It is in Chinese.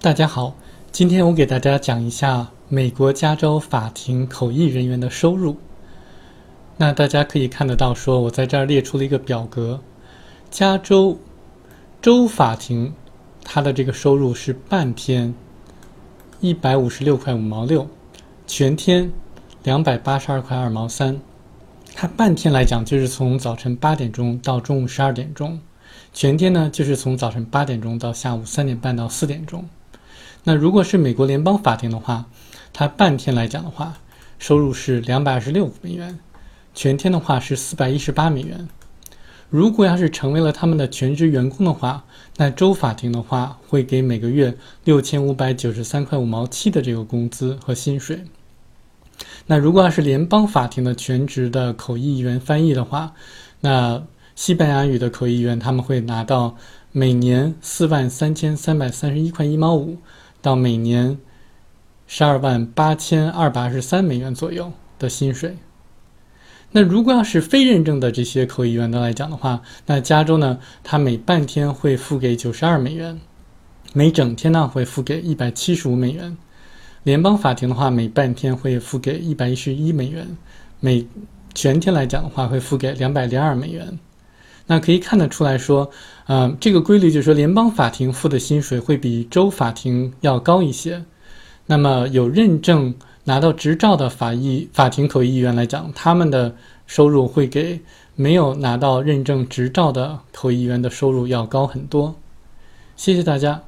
大家好，今天我给大家讲一下美国加州法庭口译人员的收入。那大家可以看得到，说我在这儿列出了一个表格，加州州法庭它的这个收入是半天一百五十六块五毛六，全天两百八十二块二毛三。它半天来讲就是从早晨八点钟到中午十二点钟，全天呢就是从早晨八点钟到下午三点半到四点钟。那如果是美国联邦法庭的话，它半天来讲的话，收入是两百二十六美元，全天的话是四百一十八美元。如果要是成为了他们的全职员工的话，那州法庭的话会给每个月六千五百九十三块五毛七的这个工资和薪水。那如果要是联邦法庭的全职的口译员翻译的话，那西班牙语的口译员他们会拿到每年四万三千三百三十一块一毛五。到每年十二万八千二百二十三美元左右的薪水。那如果要是非认证的这些口译员的来讲的话，那加州呢，它每半天会付给九十二美元，每整天呢会付给一百七十五美元。联邦法庭的话，每半天会付给一百一十一美元，每全天来讲的话会付给两百零二美元。那可以看得出来说，呃，这个规律就是说，联邦法庭付的薪水会比州法庭要高一些。那么有认证拿到执照的法医、法庭口译员来讲，他们的收入会给没有拿到认证执照的口译员的收入要高很多。谢谢大家。